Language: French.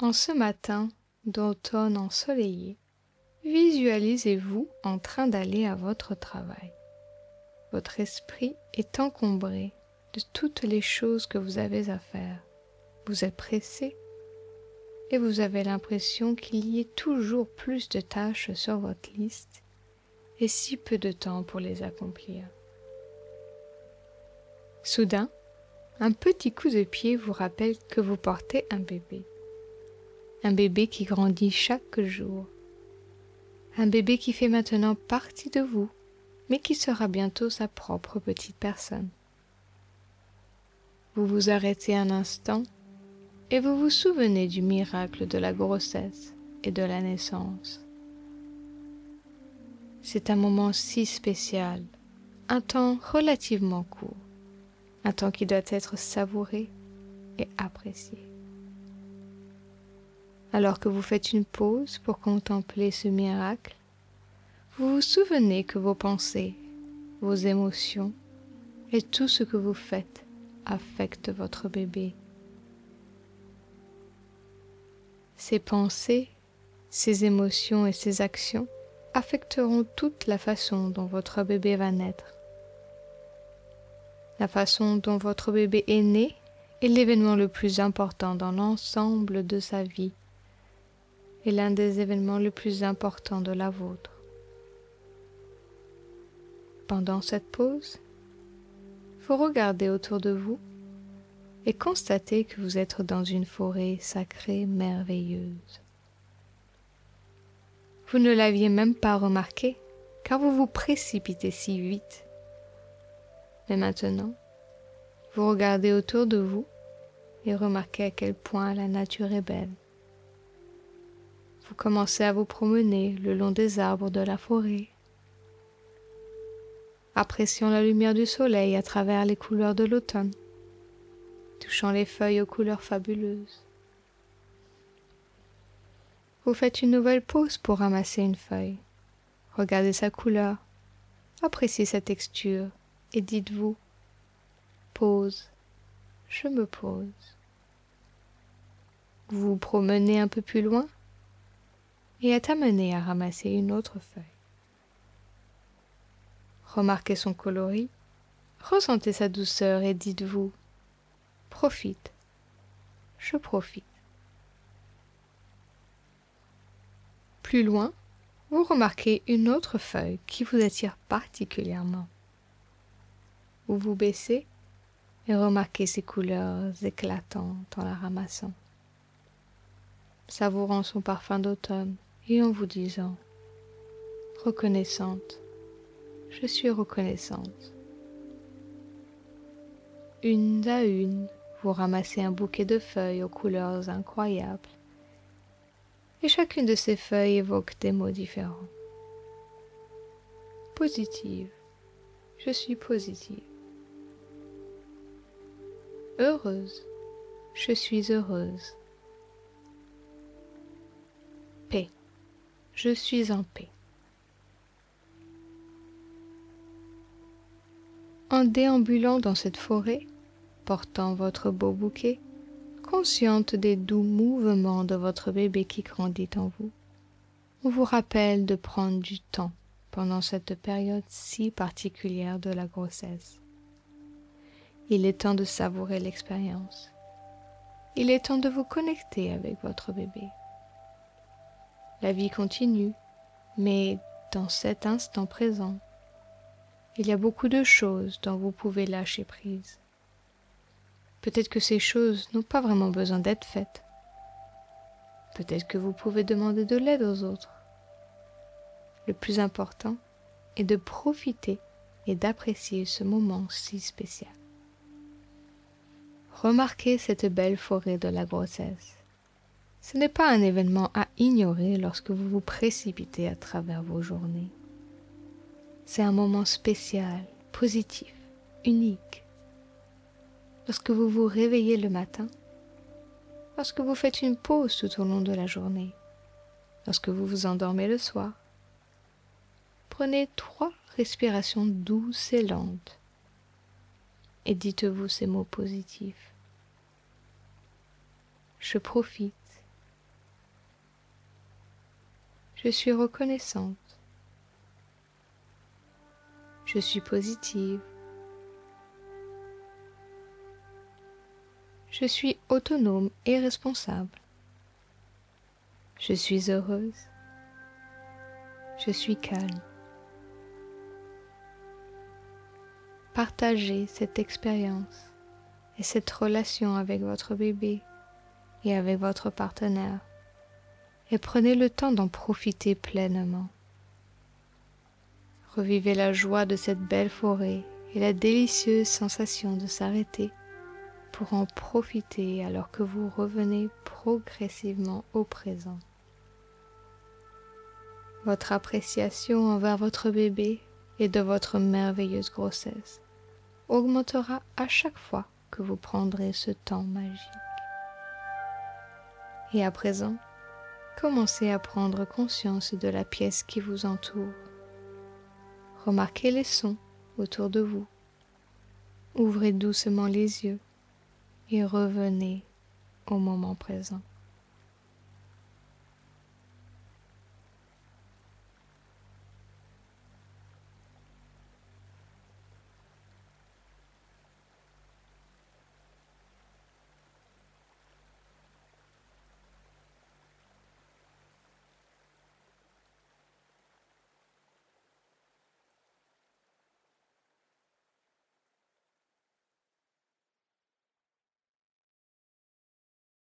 En ce matin d'automne ensoleillé, visualisez-vous en train d'aller à votre travail. Votre esprit est encombré de toutes les choses que vous avez à faire. Vous êtes pressé et vous avez l'impression qu'il y ait toujours plus de tâches sur votre liste et si peu de temps pour les accomplir. Soudain, un petit coup de pied vous rappelle que vous portez un bébé. Un bébé qui grandit chaque jour. Un bébé qui fait maintenant partie de vous, mais qui sera bientôt sa propre petite personne. Vous vous arrêtez un instant et vous vous souvenez du miracle de la grossesse et de la naissance. C'est un moment si spécial, un temps relativement court, un temps qui doit être savouré et apprécié. Alors que vous faites une pause pour contempler ce miracle, vous vous souvenez que vos pensées, vos émotions et tout ce que vous faites affecte votre bébé. Ses pensées, ses émotions et ses actions affecteront toute la façon dont votre bébé va naître. La façon dont votre bébé est né est l'événement le plus important dans l'ensemble de sa vie et l'un des événements les plus importants de la vôtre. Pendant cette pause, vous regardez autour de vous et constatez que vous êtes dans une forêt sacrée merveilleuse. Vous ne l'aviez même pas remarqué car vous vous précipitez si vite. Mais maintenant, vous regardez autour de vous et remarquez à quel point la nature est belle. Vous commencez à vous promener le long des arbres de la forêt appréciant la lumière du soleil à travers les couleurs de l'automne, touchant les feuilles aux couleurs fabuleuses. Vous faites une nouvelle pause pour ramasser une feuille. Regardez sa couleur, appréciez sa texture et dites-vous Pause, je me pose. Vous vous promenez un peu plus loin et êtes amené à ramasser une autre feuille remarquez son coloris, ressentez sa douceur et dites-vous Profite, je profite. Plus loin, vous remarquez une autre feuille qui vous attire particulièrement. Vous vous baissez et remarquez ses couleurs éclatantes en la ramassant, savourant son parfum d'automne et en vous disant, reconnaissante, je suis reconnaissante. Une à une, vous ramassez un bouquet de feuilles aux couleurs incroyables. Et chacune de ces feuilles évoque des mots différents. Positive. Je suis positive. Heureuse. Je suis heureuse. Paix. Je suis en paix. en déambulant dans cette forêt, portant votre beau bouquet, consciente des doux mouvements de votre bébé qui grandit en vous, on vous rappelle de prendre du temps pendant cette période si particulière de la grossesse. Il est temps de savourer l'expérience. Il est temps de vous connecter avec votre bébé. La vie continue, mais dans cet instant présent, il y a beaucoup de choses dont vous pouvez lâcher prise. Peut-être que ces choses n'ont pas vraiment besoin d'être faites. Peut-être que vous pouvez demander de l'aide aux autres. Le plus important est de profiter et d'apprécier ce moment si spécial. Remarquez cette belle forêt de la grossesse. Ce n'est pas un événement à ignorer lorsque vous vous précipitez à travers vos journées. C'est un moment spécial, positif, unique. Lorsque vous vous réveillez le matin, lorsque vous faites une pause tout au long de la journée, lorsque vous vous endormez le soir, prenez trois respirations douces et lentes et dites-vous ces mots positifs. Je profite, Je suis reconnaissante. Je suis positive. Je suis autonome et responsable. Je suis heureuse. Je suis calme. Partagez cette expérience et cette relation avec votre bébé et avec votre partenaire et prenez le temps d'en profiter pleinement. Revivez la joie de cette belle forêt et la délicieuse sensation de s'arrêter pour en profiter alors que vous revenez progressivement au présent. Votre appréciation envers votre bébé et de votre merveilleuse grossesse augmentera à chaque fois que vous prendrez ce temps magique. Et à présent, commencez à prendre conscience de la pièce qui vous entoure. Remarquez les sons autour de vous. Ouvrez doucement les yeux et revenez au moment présent.